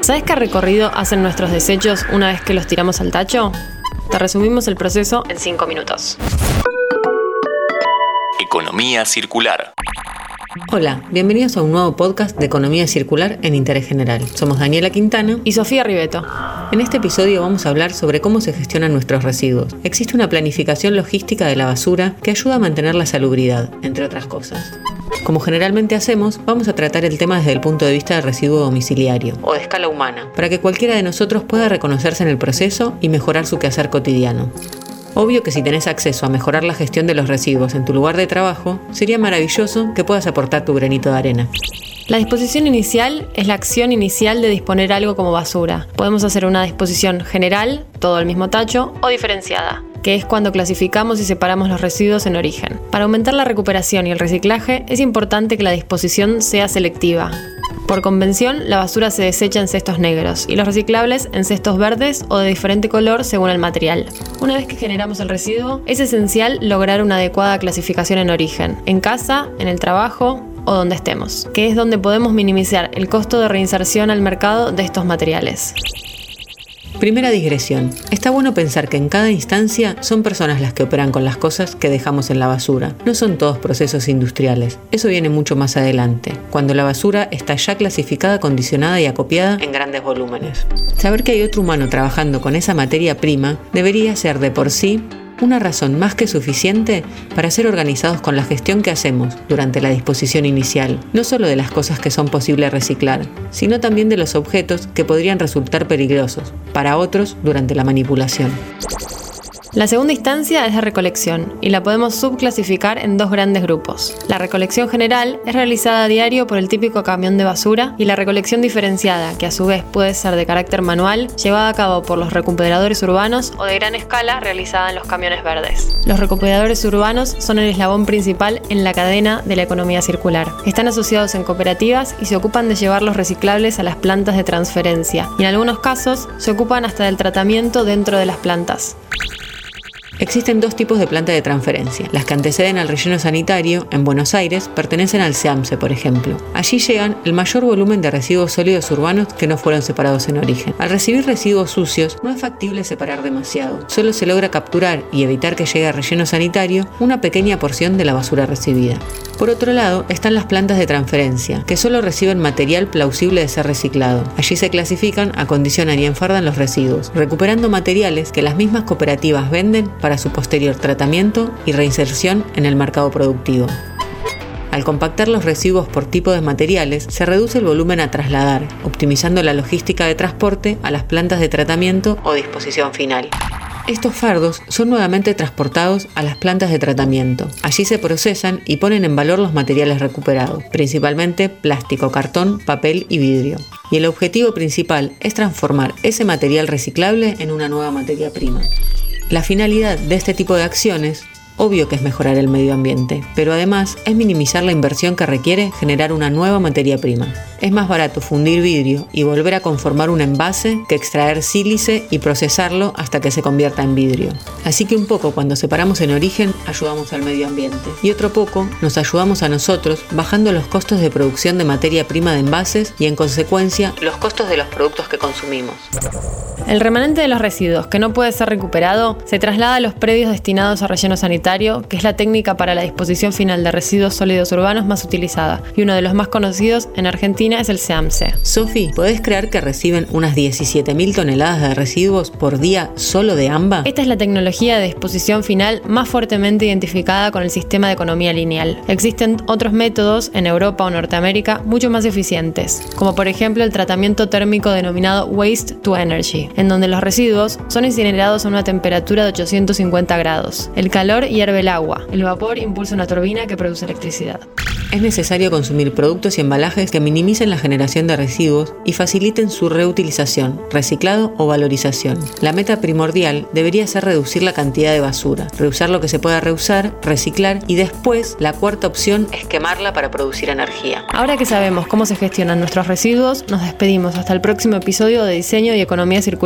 ¿Sabes qué recorrido hacen nuestros desechos una vez que los tiramos al tacho? Te resumimos el proceso en 5 minutos. Economía circular. Hola, bienvenidos a un nuevo podcast de Economía Circular en Interés General. Somos Daniela Quintana y Sofía Ribeto. En este episodio vamos a hablar sobre cómo se gestionan nuestros residuos. Existe una planificación logística de la basura que ayuda a mantener la salubridad, entre otras cosas. Como generalmente hacemos, vamos a tratar el tema desde el punto de vista del residuo domiciliario o de escala humana, para que cualquiera de nosotros pueda reconocerse en el proceso y mejorar su quehacer cotidiano. Obvio que si tenés acceso a mejorar la gestión de los residuos en tu lugar de trabajo, sería maravilloso que puedas aportar tu granito de arena. La disposición inicial es la acción inicial de disponer algo como basura. Podemos hacer una disposición general, todo el mismo tacho, o diferenciada que es cuando clasificamos y separamos los residuos en origen. Para aumentar la recuperación y el reciclaje es importante que la disposición sea selectiva. Por convención, la basura se desecha en cestos negros y los reciclables en cestos verdes o de diferente color según el material. Una vez que generamos el residuo, es esencial lograr una adecuada clasificación en origen, en casa, en el trabajo o donde estemos, que es donde podemos minimizar el costo de reinserción al mercado de estos materiales. Primera digresión. Está bueno pensar que en cada instancia son personas las que operan con las cosas que dejamos en la basura. No son todos procesos industriales. Eso viene mucho más adelante, cuando la basura está ya clasificada, condicionada y acopiada en grandes volúmenes. Saber que hay otro humano trabajando con esa materia prima debería ser de por sí una razón más que suficiente para ser organizados con la gestión que hacemos durante la disposición inicial, no solo de las cosas que son posibles reciclar, sino también de los objetos que podrían resultar peligrosos para otros durante la manipulación. La segunda instancia es la recolección y la podemos subclasificar en dos grandes grupos. La recolección general es realizada a diario por el típico camión de basura y la recolección diferenciada, que a su vez puede ser de carácter manual, llevada a cabo por los recuperadores urbanos o de gran escala realizada en los camiones verdes. Los recuperadores urbanos son el eslabón principal en la cadena de la economía circular. Están asociados en cooperativas y se ocupan de llevar los reciclables a las plantas de transferencia y en algunos casos se ocupan hasta del tratamiento dentro de las plantas. Existen dos tipos de planta de transferencia. Las que anteceden al relleno sanitario, en Buenos Aires, pertenecen al SEAMSE, por ejemplo. Allí llegan el mayor volumen de residuos sólidos urbanos que no fueron separados en origen. Al recibir residuos sucios, no es factible separar demasiado. Solo se logra capturar y evitar que llegue al relleno sanitario una pequeña porción de la basura recibida. Por otro lado, están las plantas de transferencia, que solo reciben material plausible de ser reciclado. Allí se clasifican, acondicionan y enfardan los residuos, recuperando materiales que las mismas cooperativas venden para su posterior tratamiento y reinserción en el mercado productivo. Al compactar los residuos por tipo de materiales, se reduce el volumen a trasladar, optimizando la logística de transporte a las plantas de tratamiento o disposición final. Estos fardos son nuevamente transportados a las plantas de tratamiento. Allí se procesan y ponen en valor los materiales recuperados, principalmente plástico, cartón, papel y vidrio. Y el objetivo principal es transformar ese material reciclable en una nueva materia prima. La finalidad de este tipo de acciones Obvio que es mejorar el medio ambiente, pero además es minimizar la inversión que requiere generar una nueva materia prima. Es más barato fundir vidrio y volver a conformar un envase que extraer sílice y procesarlo hasta que se convierta en vidrio. Así que un poco cuando separamos en origen ayudamos al medio ambiente y otro poco nos ayudamos a nosotros bajando los costos de producción de materia prima de envases y en consecuencia los costos de los productos que consumimos. El remanente de los residuos que no puede ser recuperado se traslada a los predios destinados a relleno sanitario, que es la técnica para la disposición final de residuos sólidos urbanos más utilizada, y uno de los más conocidos en Argentina es el SEAMSE. Sofi, ¿podés creer que reciben unas 17.000 toneladas de residuos por día solo de AMBA? Esta es la tecnología de disposición final más fuertemente identificada con el sistema de economía lineal. Existen otros métodos en Europa o Norteamérica mucho más eficientes, como por ejemplo el tratamiento térmico denominado Waste to Energy en donde los residuos son incinerados a una temperatura de 850 grados. El calor hierve el agua, el vapor impulsa una turbina que produce electricidad. Es necesario consumir productos y embalajes que minimicen la generación de residuos y faciliten su reutilización, reciclado o valorización. La meta primordial debería ser reducir la cantidad de basura, reusar lo que se pueda reusar, reciclar y después la cuarta opción es quemarla para producir energía. Ahora que sabemos cómo se gestionan nuestros residuos, nos despedimos hasta el próximo episodio de Diseño y Economía Circular